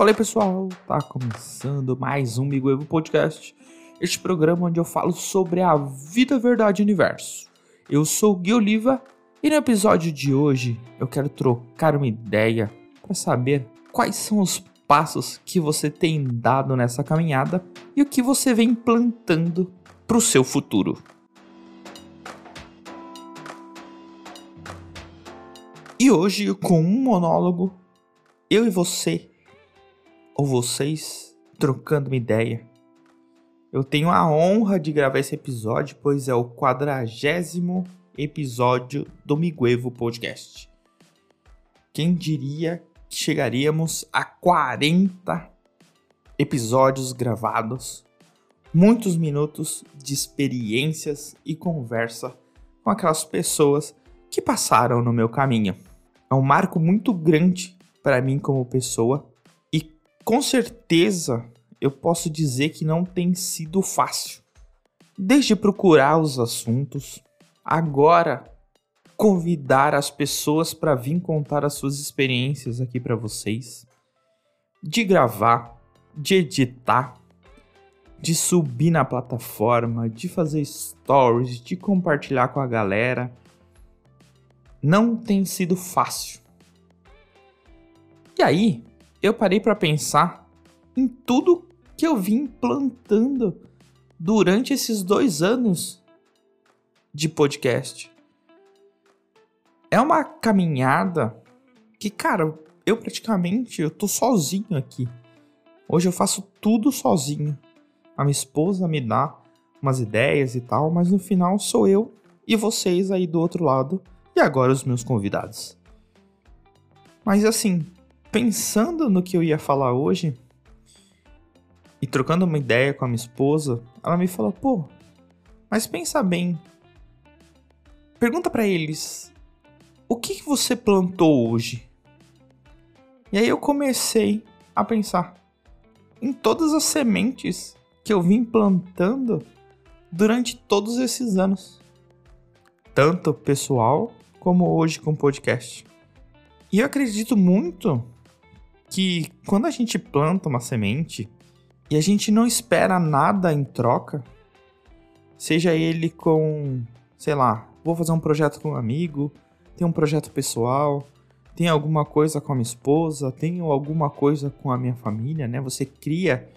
Fala aí pessoal, tá começando mais um Miguel Podcast, este programa onde eu falo sobre a vida, verdade e universo. Eu sou o Gui Oliva e no episódio de hoje eu quero trocar uma ideia para saber quais são os passos que você tem dado nessa caminhada e o que você vem plantando para o seu futuro. E hoje, com um monólogo, eu e você ou vocês trocando uma ideia. Eu tenho a honra de gravar esse episódio, pois é o quadragésimo episódio do Miguevo Podcast. Quem diria que chegaríamos a 40 episódios gravados, muitos minutos de experiências e conversa com aquelas pessoas que passaram no meu caminho. É um marco muito grande para mim como pessoa com certeza eu posso dizer que não tem sido fácil. Desde procurar os assuntos, agora convidar as pessoas para vir contar as suas experiências aqui para vocês, de gravar, de editar, de subir na plataforma, de fazer stories, de compartilhar com a galera. Não tem sido fácil. E aí, eu parei para pensar em tudo que eu vim plantando durante esses dois anos de podcast. É uma caminhada que, cara, eu praticamente eu tô sozinho aqui. Hoje eu faço tudo sozinho. A minha esposa me dá umas ideias e tal, mas no final sou eu e vocês aí do outro lado e agora os meus convidados. Mas assim, pensando no que eu ia falar hoje e trocando uma ideia com a minha esposa, ela me falou: pô, mas pensa bem. Pergunta para eles: o que, você plantou hoje? E aí eu comecei a pensar em todas as sementes que eu vim plantando durante todos esses anos, tanto pessoal como hoje com podcast. E eu acredito muito que quando a gente planta uma semente e a gente não espera nada em troca, seja ele com, sei lá, vou fazer um projeto com um amigo, tem um projeto pessoal, tem alguma coisa com a minha esposa, tenho alguma coisa com a minha família, né? Você cria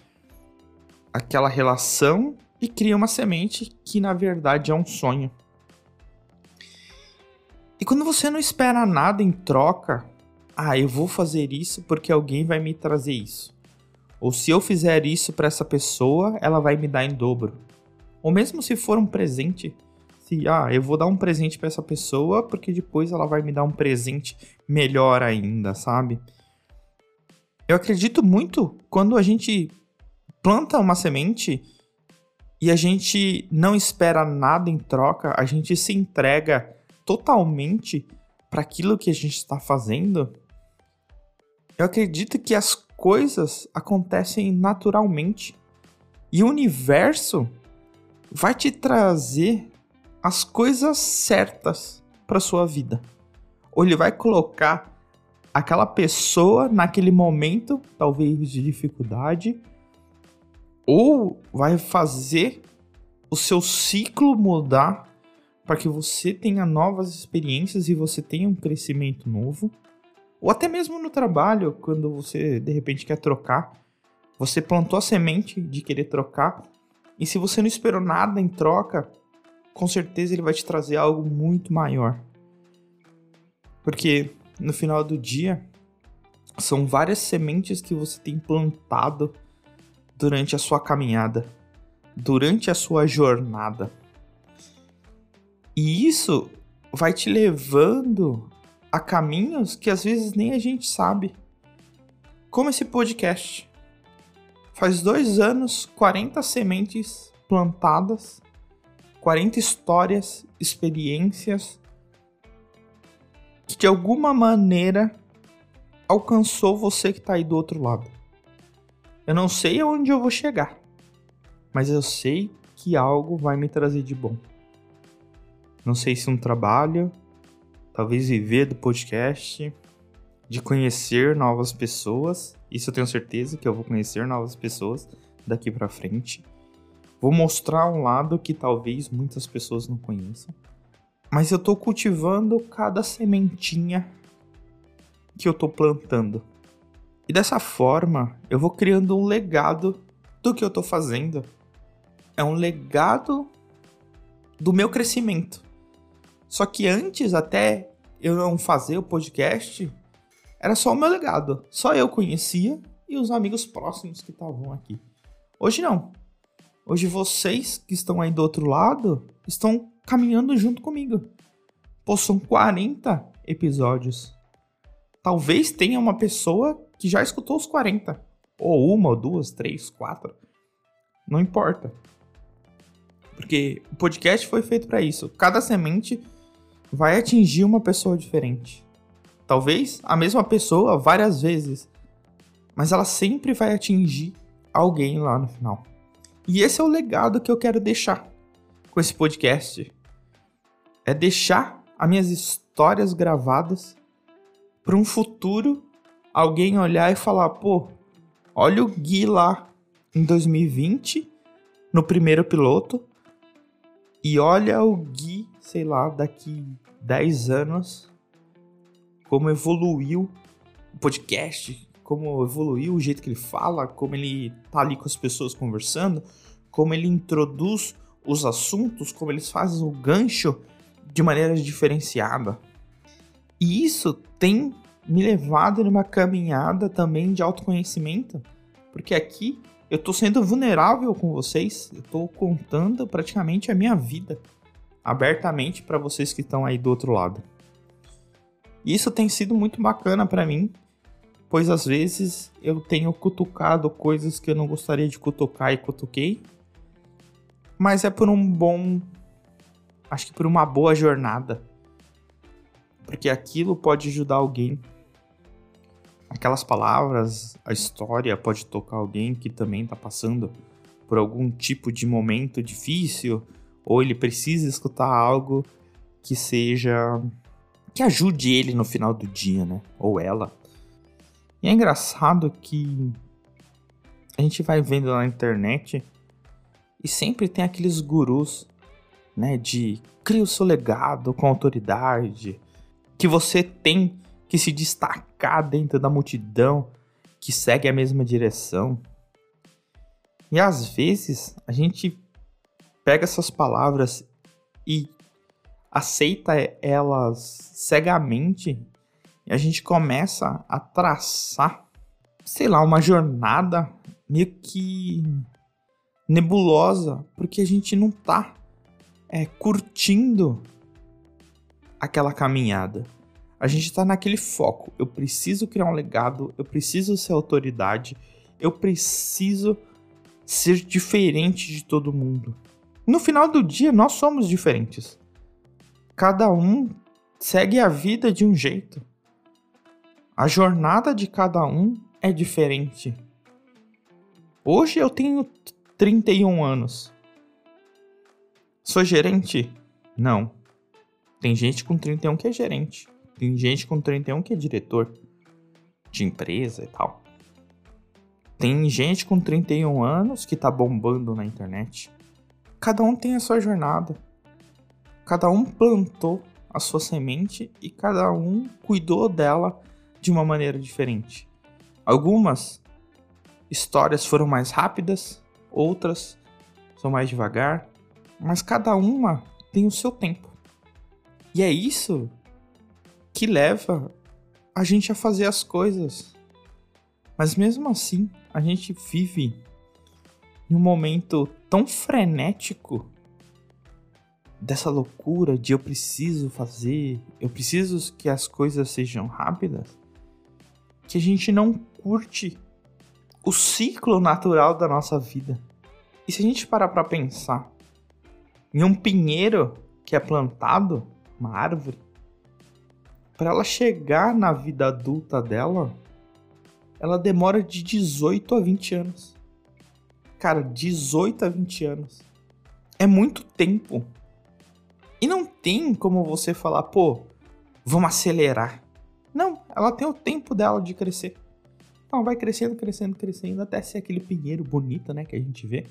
aquela relação e cria uma semente que na verdade é um sonho. E quando você não espera nada em troca, ah, eu vou fazer isso porque alguém vai me trazer isso. Ou se eu fizer isso para essa pessoa, ela vai me dar em dobro. Ou mesmo se for um presente, se ah, eu vou dar um presente para essa pessoa porque depois ela vai me dar um presente melhor ainda, sabe? Eu acredito muito quando a gente planta uma semente e a gente não espera nada em troca, a gente se entrega totalmente para aquilo que a gente está fazendo eu acredito que as coisas acontecem naturalmente e o universo vai te trazer as coisas certas para sua vida. Ou ele vai colocar aquela pessoa naquele momento, talvez de dificuldade, ou vai fazer o seu ciclo mudar para que você tenha novas experiências e você tenha um crescimento novo ou até mesmo no trabalho, quando você de repente quer trocar, você plantou a semente de querer trocar, e se você não esperou nada em troca, com certeza ele vai te trazer algo muito maior. Porque no final do dia, são várias sementes que você tem plantado durante a sua caminhada, durante a sua jornada. E isso vai te levando a caminhos que às vezes nem a gente sabe. Como esse podcast. Faz dois anos, 40 sementes plantadas, 40 histórias, experiências que de alguma maneira alcançou você que está aí do outro lado. Eu não sei aonde eu vou chegar, mas eu sei que algo vai me trazer de bom. Não sei se um trabalho, talvez viver do podcast, de conhecer novas pessoas Isso eu tenho certeza que eu vou conhecer novas pessoas daqui para frente. Vou mostrar um lado que talvez muitas pessoas não conheçam. Mas eu tô cultivando cada sementinha que eu tô plantando. E dessa forma, eu vou criando um legado do que eu tô fazendo. É um legado do meu crescimento. Só que antes até eu não fazer o podcast, era só o meu legado. Só eu conhecia e os amigos próximos que estavam aqui. Hoje não. Hoje vocês que estão aí do outro lado estão caminhando junto comigo. Pô, são 40 episódios. Talvez tenha uma pessoa que já escutou os 40. Ou uma, ou duas, três, quatro. Não importa. Porque o podcast foi feito para isso. Cada semente vai atingir uma pessoa diferente. Talvez a mesma pessoa várias vezes. Mas ela sempre vai atingir alguém lá no final. E esse é o legado que eu quero deixar com esse podcast. É deixar as minhas histórias gravadas para um futuro alguém olhar e falar: pô, olha o Gui lá em 2020, no primeiro piloto, e olha o Gui, sei lá, daqui 10 anos, como evoluiu o podcast, como evoluiu o jeito que ele fala, como ele tá ali com as pessoas conversando, como ele introduz os assuntos, como eles fazem o gancho de maneira diferenciada. E isso tem me levado numa caminhada também de autoconhecimento, porque aqui eu tô sendo vulnerável com vocês, eu tô contando praticamente a minha vida abertamente para vocês que estão aí do outro lado. Isso tem sido muito bacana para mim, pois às vezes eu tenho cutucado coisas que eu não gostaria de cutucar e cutuquei, mas é por um bom. Acho que por uma boa jornada. Porque aquilo pode ajudar alguém. Aquelas palavras, a história pode tocar alguém que também está passando por algum tipo de momento difícil, ou ele precisa escutar algo que seja. que ajude ele no final do dia, né? Ou ela. E é engraçado que a gente vai vendo na internet e sempre tem aqueles gurus, né, de cria o seu legado com autoridade, que você tem que se destacar dentro da multidão que segue a mesma direção. E às vezes a gente pega essas palavras e aceita elas cegamente e a gente começa a traçar, sei lá, uma jornada meio que nebulosa, porque a gente não tá é, curtindo aquela caminhada. A gente tá naquele foco. Eu preciso criar um legado, eu preciso ser autoridade, eu preciso ser diferente de todo mundo. No final do dia, nós somos diferentes. Cada um segue a vida de um jeito. A jornada de cada um é diferente. Hoje eu tenho 31 anos. Sou gerente? Não. Tem gente com 31 que é gerente. Tem gente com 31 que é diretor de empresa e tal. Tem gente com 31 anos que tá bombando na internet. Cada um tem a sua jornada. Cada um plantou a sua semente e cada um cuidou dela de uma maneira diferente. Algumas histórias foram mais rápidas, outras são mais devagar, mas cada uma tem o seu tempo. E é isso que leva a gente a fazer as coisas. Mas mesmo assim, a gente vive em um momento tão frenético dessa loucura de eu preciso fazer, eu preciso que as coisas sejam rápidas, que a gente não curte o ciclo natural da nossa vida. E se a gente parar para pensar em um pinheiro que é plantado, uma árvore, para ela chegar na vida adulta dela, ela demora de 18 a 20 anos. Cara, 18 a 20 anos. É muito tempo. E não tem como você falar, pô, vamos acelerar. Não, ela tem o tempo dela de crescer. Então vai crescendo, crescendo, crescendo, até ser aquele pinheiro bonito, né, que a gente vê.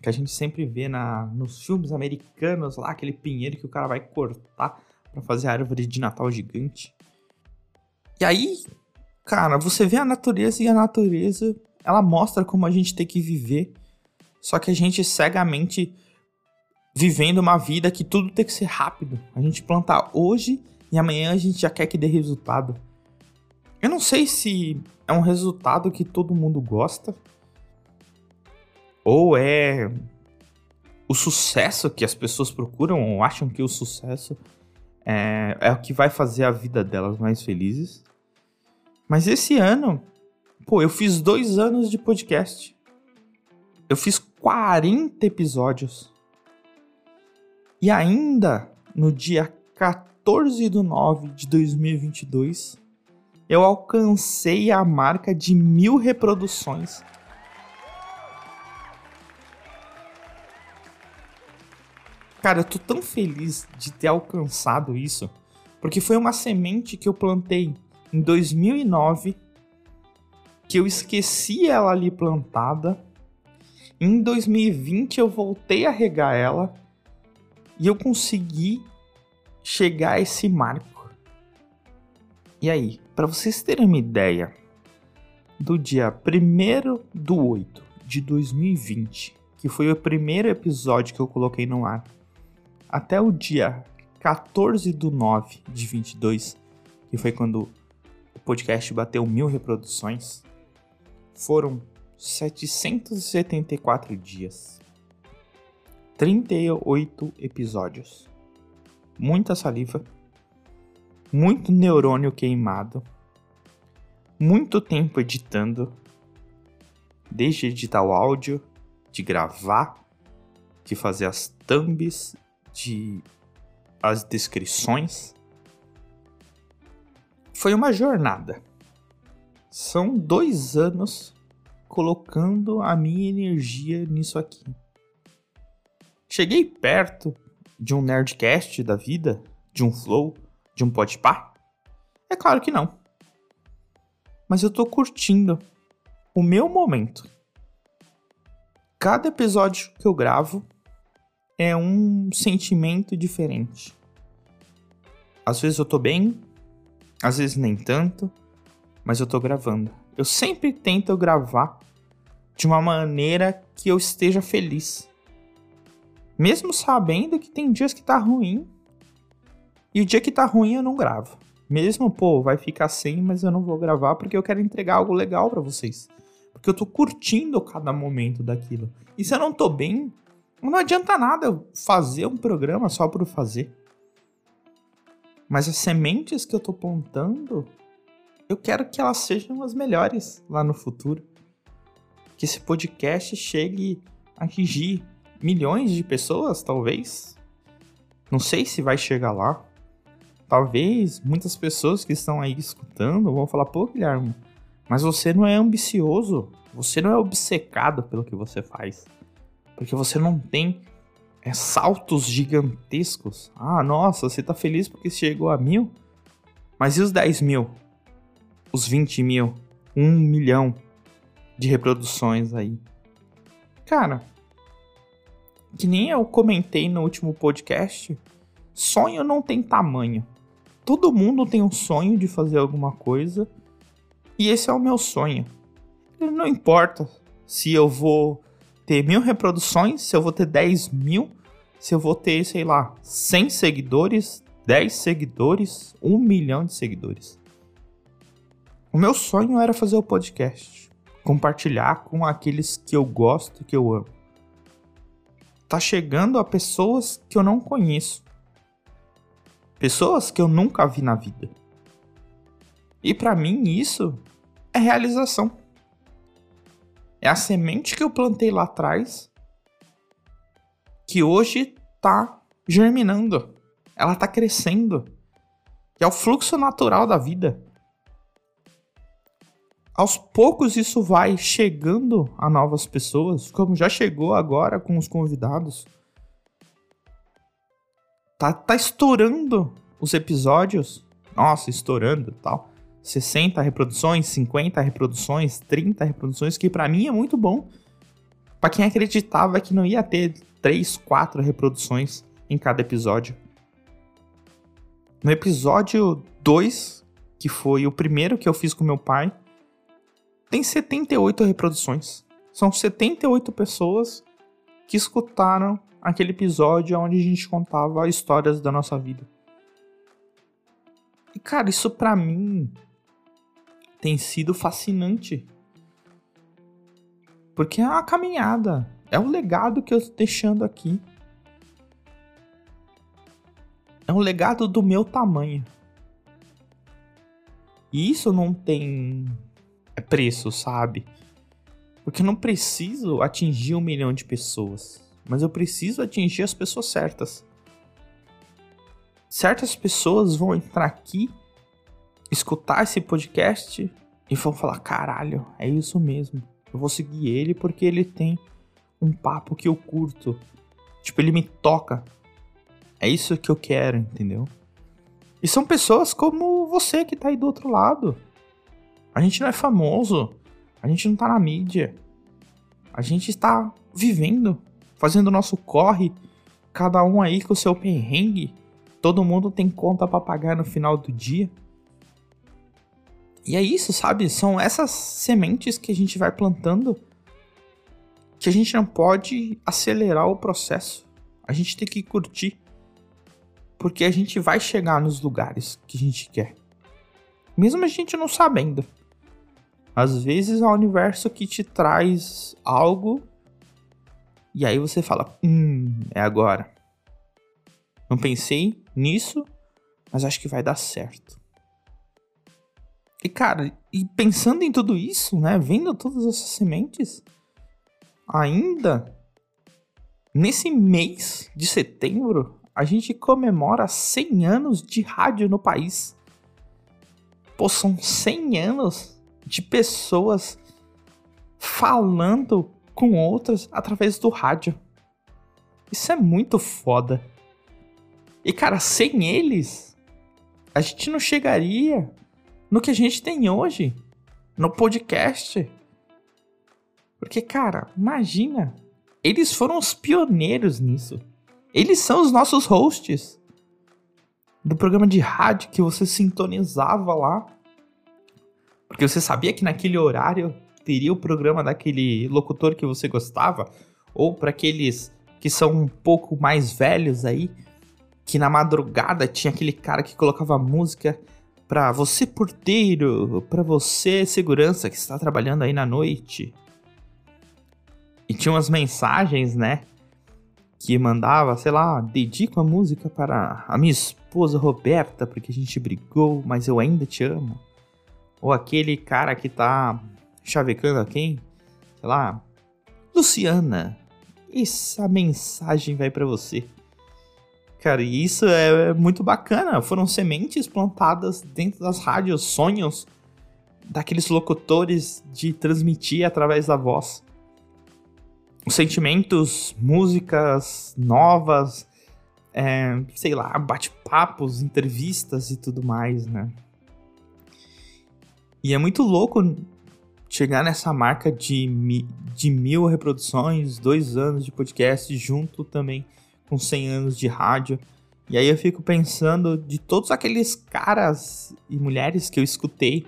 Que a gente sempre vê na, nos filmes americanos lá, aquele pinheiro que o cara vai cortar para fazer a árvore de Natal gigante. E aí, cara, você vê a natureza e a natureza, ela mostra como a gente tem que viver. Só que a gente cegamente vivendo uma vida que tudo tem que ser rápido. A gente planta hoje e amanhã a gente já quer que dê resultado. Eu não sei se é um resultado que todo mundo gosta ou é o sucesso que as pessoas procuram ou acham que o sucesso é, é o que vai fazer a vida delas mais felizes. Mas esse ano, pô, eu fiz dois anos de podcast. Eu fiz 40 episódios. E ainda no dia 14 de 9 de 2022, eu alcancei a marca de mil reproduções. Cara, eu tô tão feliz de ter alcançado isso, porque foi uma semente que eu plantei em 2009, que eu esqueci ela ali plantada. Em 2020 eu voltei a regar ela e eu consegui chegar a esse marco. E aí, para vocês terem uma ideia, do dia 1 do 8 de 2020, que foi o primeiro episódio que eu coloquei no ar, até o dia 14 do 9 de 22, que foi quando o podcast bateu mil reproduções, foram 774 dias. 38 episódios. Muita saliva, muito neurônio queimado, muito tempo editando, desde editar o áudio, de gravar, de fazer as thumbs, de as descrições. Foi uma jornada. São dois anos colocando a minha energia nisso aqui. Cheguei perto de um Nerdcast da vida, de um Flow, de um Podpah? É claro que não. Mas eu tô curtindo o meu momento. Cada episódio que eu gravo é um sentimento diferente. Às vezes eu tô bem, às vezes nem tanto, mas eu tô gravando. Eu sempre tento gravar de uma maneira que eu esteja feliz. Mesmo sabendo que tem dias que tá ruim. E o dia que tá ruim eu não gravo. Mesmo, pô, vai ficar sem, mas eu não vou gravar porque eu quero entregar algo legal para vocês. Porque eu tô curtindo cada momento daquilo. E se eu não tô bem, não adianta nada eu fazer um programa só por fazer. Mas as sementes que eu tô plantando, eu quero que elas sejam as melhores lá no futuro. Que esse podcast chegue a atingir milhões de pessoas, talvez. Não sei se vai chegar lá. Talvez muitas pessoas que estão aí escutando vão falar: pô, Guilherme, mas você não é ambicioso, você não é obcecado pelo que você faz. Porque você não tem é, saltos gigantescos. Ah, nossa, você tá feliz porque chegou a mil? Mas e os 10 mil? Os 20 mil? Um milhão de reproduções aí? Cara, que nem eu comentei no último podcast, sonho não tem tamanho. Todo mundo tem um sonho de fazer alguma coisa e esse é o meu sonho. Não importa se eu vou ter mil reproduções, se eu vou ter 10 mil, se eu vou ter, sei lá, 100 seguidores, 10 seguidores, 1 milhão de seguidores. O meu sonho era fazer o podcast, compartilhar com aqueles que eu gosto, que eu amo tá chegando a pessoas que eu não conheço. Pessoas que eu nunca vi na vida. E para mim isso é realização. É a semente que eu plantei lá atrás que hoje tá germinando. Ela tá crescendo. é o fluxo natural da vida aos poucos isso vai chegando a novas pessoas, como já chegou agora com os convidados. Tá, tá estourando os episódios. Nossa, estourando tal. 60 reproduções, 50 reproduções, 30 reproduções, que para mim é muito bom. Para quem acreditava que não ia ter 3, 4 reproduções em cada episódio. No episódio 2, que foi o primeiro que eu fiz com meu pai, tem 78 reproduções. São 78 pessoas que escutaram aquele episódio onde a gente contava histórias da nossa vida. E cara, isso para mim tem sido fascinante. Porque é uma caminhada, é um legado que eu tô deixando aqui. É um legado do meu tamanho. E isso não tem preço, sabe? Porque eu não preciso atingir um milhão de pessoas, mas eu preciso atingir as pessoas certas. Certas pessoas vão entrar aqui, escutar esse podcast e vão falar: caralho, é isso mesmo. Eu vou seguir ele porque ele tem um papo que eu curto. Tipo, ele me toca. É isso que eu quero, entendeu? E são pessoas como você que tá aí do outro lado. A gente não é famoso. A gente não tá na mídia. A gente está vivendo, fazendo o nosso corre, cada um aí com o seu perrengue. Todo mundo tem conta para pagar no final do dia. E é isso, sabe? São essas sementes que a gente vai plantando que a gente não pode acelerar o processo. A gente tem que curtir. Porque a gente vai chegar nos lugares que a gente quer. Mesmo a gente não sabendo. Às vezes é o universo que te traz algo e aí você fala: Hum, é agora. Não pensei nisso, mas acho que vai dar certo. E cara, e pensando em tudo isso, né? Vendo todas essas sementes, ainda nesse mês de setembro, a gente comemora 100 anos de rádio no país. Pô, são 100 anos de pessoas falando com outras através do rádio. Isso é muito foda. E cara, sem eles, a gente não chegaria no que a gente tem hoje, no podcast. Porque, cara, imagina, eles foram os pioneiros nisso. Eles são os nossos hosts do programa de rádio que você sintonizava lá porque você sabia que naquele horário teria o programa daquele locutor que você gostava, ou para aqueles que são um pouco mais velhos aí, que na madrugada tinha aquele cara que colocava música para você porteiro, para você segurança que está trabalhando aí na noite. E tinha umas mensagens, né? Que mandava, sei lá, dedico a música para a minha esposa Roberta, porque a gente brigou, mas eu ainda te amo. Ou aquele cara que tá chavecando a quem? Sei lá. Luciana. Essa mensagem vai para você. Cara, e isso é muito bacana. Foram sementes plantadas dentro das rádios, sonhos daqueles locutores de transmitir através da voz. Os sentimentos, músicas novas, é, sei lá, bate-papos, entrevistas e tudo mais, né? E é muito louco chegar nessa marca de, de mil reproduções, dois anos de podcast, junto também com 100 anos de rádio. E aí eu fico pensando de todos aqueles caras e mulheres que eu escutei,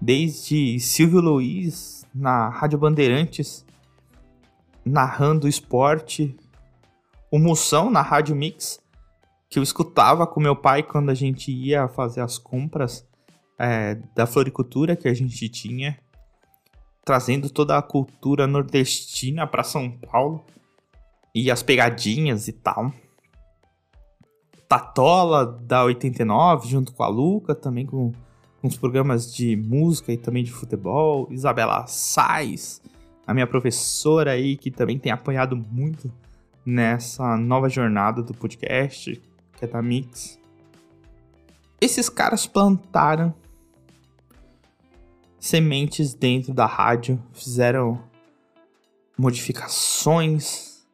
desde Silvio Luiz na Rádio Bandeirantes, narrando esporte, o Moção na Rádio Mix, que eu escutava com meu pai quando a gente ia fazer as compras é, da floricultura que a gente tinha, trazendo toda a cultura nordestina para São Paulo e as pegadinhas e tal. Tatola da 89, junto com a Luca, também com uns programas de música e também de futebol. Isabela Sais, a minha professora aí, que também tem apoiado muito nessa nova jornada do podcast, que é da Mix. Esses caras plantaram sementes dentro da rádio, fizeram modificações,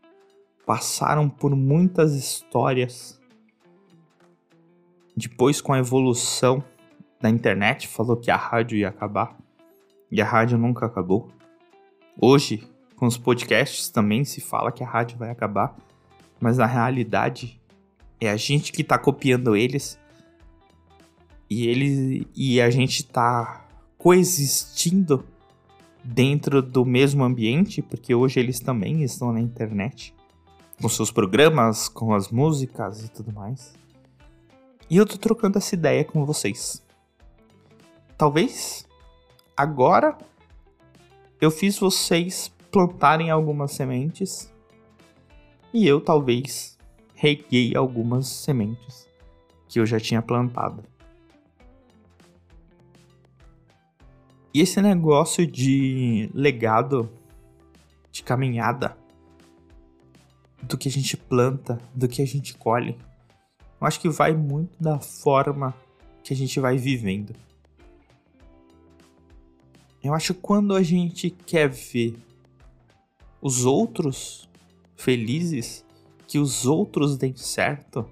passaram por muitas histórias. Depois, com a evolução da internet falou que a rádio ia acabar. E a rádio nunca acabou. Hoje, com os podcasts também se fala que a rádio vai acabar. Mas na realidade, é a gente que tá copiando eles. E eles e a gente tá coexistindo dentro do mesmo ambiente, porque hoje eles também estão na internet, com seus programas, com as músicas e tudo mais. E eu tô trocando essa ideia com vocês. Talvez agora eu fiz vocês plantarem algumas sementes e eu talvez reguei algumas sementes que eu já tinha plantado. E esse negócio de legado, de caminhada, do que a gente planta, do que a gente colhe, eu acho que vai muito da forma que a gente vai vivendo. Eu acho que quando a gente quer ver os outros felizes, que os outros deem certo,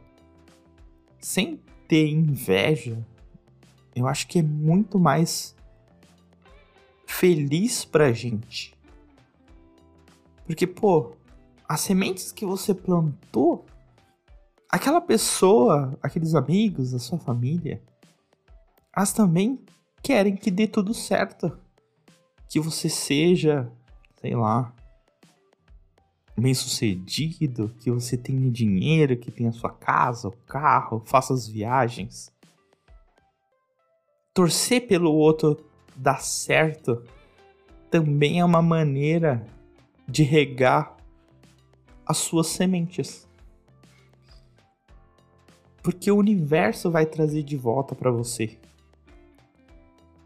sem ter inveja, eu acho que é muito mais feliz pra gente. Porque, pô, as sementes que você plantou, aquela pessoa, aqueles amigos, a sua família, elas também querem que dê tudo certo. Que você seja, sei lá, bem sucedido, que você tenha dinheiro, que tenha sua casa, o carro, faça as viagens. Torcer pelo outro dar certo também é uma maneira de regar as suas sementes. Porque o universo vai trazer de volta para você.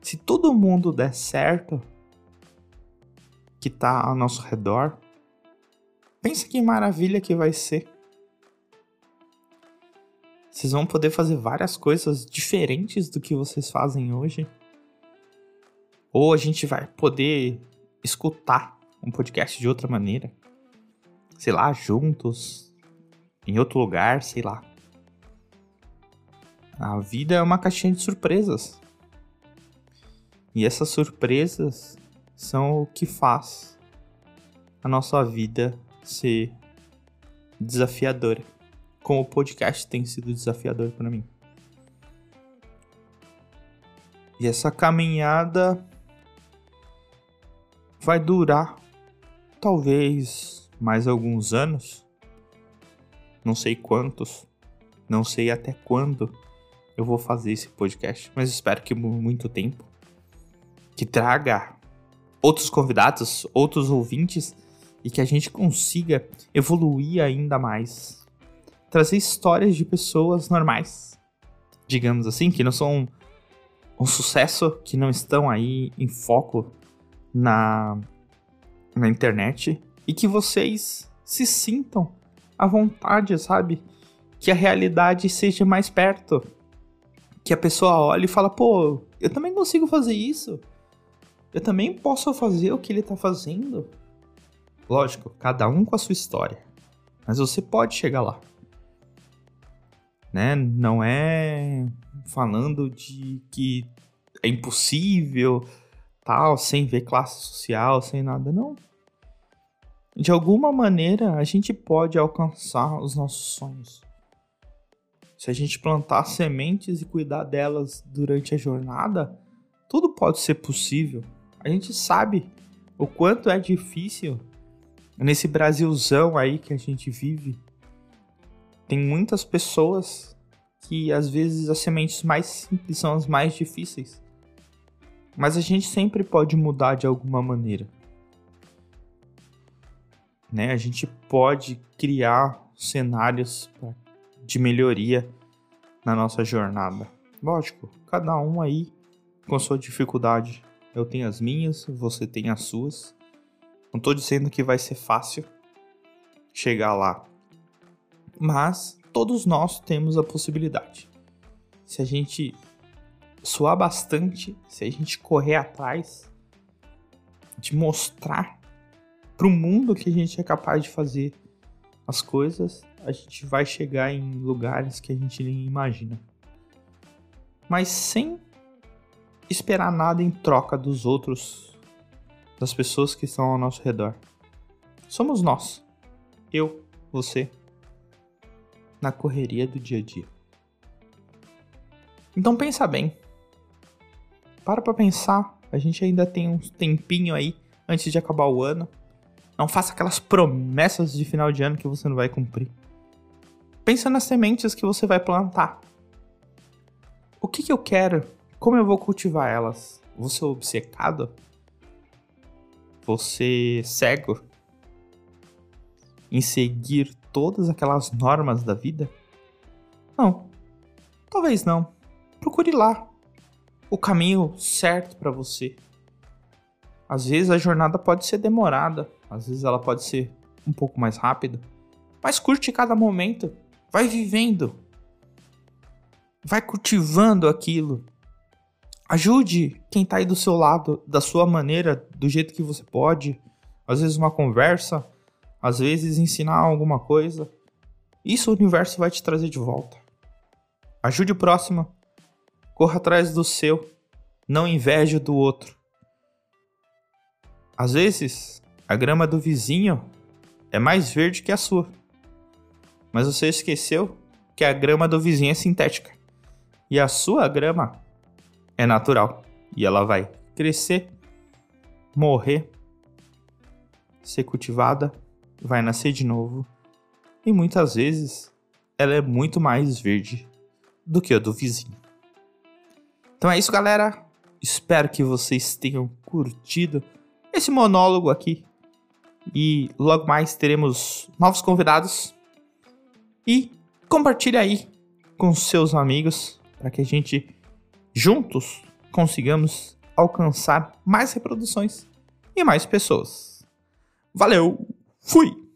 Se todo mundo der certo que tá ao nosso redor, pensa que maravilha que vai ser. Vocês vão poder fazer várias coisas diferentes do que vocês fazem hoje. Ou a gente vai poder escutar um podcast de outra maneira. Sei lá, juntos, em outro lugar, sei lá. A vida é uma caixinha de surpresas. E essas surpresas são o que faz a nossa vida ser desafiadora. Como o podcast tem sido desafiador para mim. E essa caminhada vai durar talvez mais alguns anos, não sei quantos, não sei até quando eu vou fazer esse podcast, mas espero que muito tempo que traga outros convidados, outros ouvintes e que a gente consiga evoluir ainda mais. Trazer histórias de pessoas normais, digamos assim, que não são um sucesso, que não estão aí em foco na, na internet e que vocês se sintam à vontade, sabe? Que a realidade seja mais perto. Que a pessoa olhe e fala, pô, eu também consigo fazer isso. Eu também posso fazer o que ele tá fazendo. Lógico, cada um com a sua história. Mas você pode chegar lá. Né? Não é falando de que é impossível, tal, sem ver classe social, sem nada, não. De alguma maneira, a gente pode alcançar os nossos sonhos. Se a gente plantar sementes e cuidar delas durante a jornada, tudo pode ser possível. A gente sabe o quanto é difícil nesse Brasilzão aí que a gente vive. Tem muitas pessoas que às vezes as sementes mais simples são as mais difíceis. Mas a gente sempre pode mudar de alguma maneira. Né? A gente pode criar cenários de melhoria na nossa jornada. Lógico, cada um aí com sua dificuldade. Eu tenho as minhas, você tem as suas. Não estou dizendo que vai ser fácil chegar lá. Mas todos nós temos a possibilidade. Se a gente suar bastante se a gente correr atrás de mostrar para o mundo que a gente é capaz de fazer as coisas, a gente vai chegar em lugares que a gente nem imagina. Mas sem esperar nada em troca dos outros, das pessoas que estão ao nosso redor. Somos nós, eu, você, na correria do dia a dia. Então pensa bem. Para pra pensar, a gente ainda tem um tempinho aí antes de acabar o ano. Não faça aquelas promessas de final de ano que você não vai cumprir. Pensa nas sementes que você vai plantar. O que, que eu quero? Como eu vou cultivar elas? Vou ser obcecado? Ser cego? Em seguir todas aquelas normas da vida? Não. Talvez não. Procure lá o caminho certo para você. Às vezes a jornada pode ser demorada, às vezes ela pode ser um pouco mais rápida, mas curte cada momento, vai vivendo, vai cultivando aquilo. Ajude quem tá aí do seu lado, da sua maneira, do jeito que você pode. Às vezes uma conversa, às vezes ensinar alguma coisa. Isso o universo vai te trazer de volta. Ajude o próximo. Corra atrás do seu. Não inveje do outro. Às vezes, a grama do vizinho é mais verde que a sua. Mas você esqueceu que a grama do vizinho é sintética. E a sua grama é natural. E ela vai crescer, morrer, ser cultivada, vai nascer de novo. E muitas vezes ela é muito mais verde do que a do vizinho. Então é isso, galera. Espero que vocês tenham curtido esse monólogo aqui. E logo mais teremos novos convidados. E compartilhe aí com seus amigos para que a gente juntos consigamos alcançar mais reproduções e mais pessoas. Valeu, fui!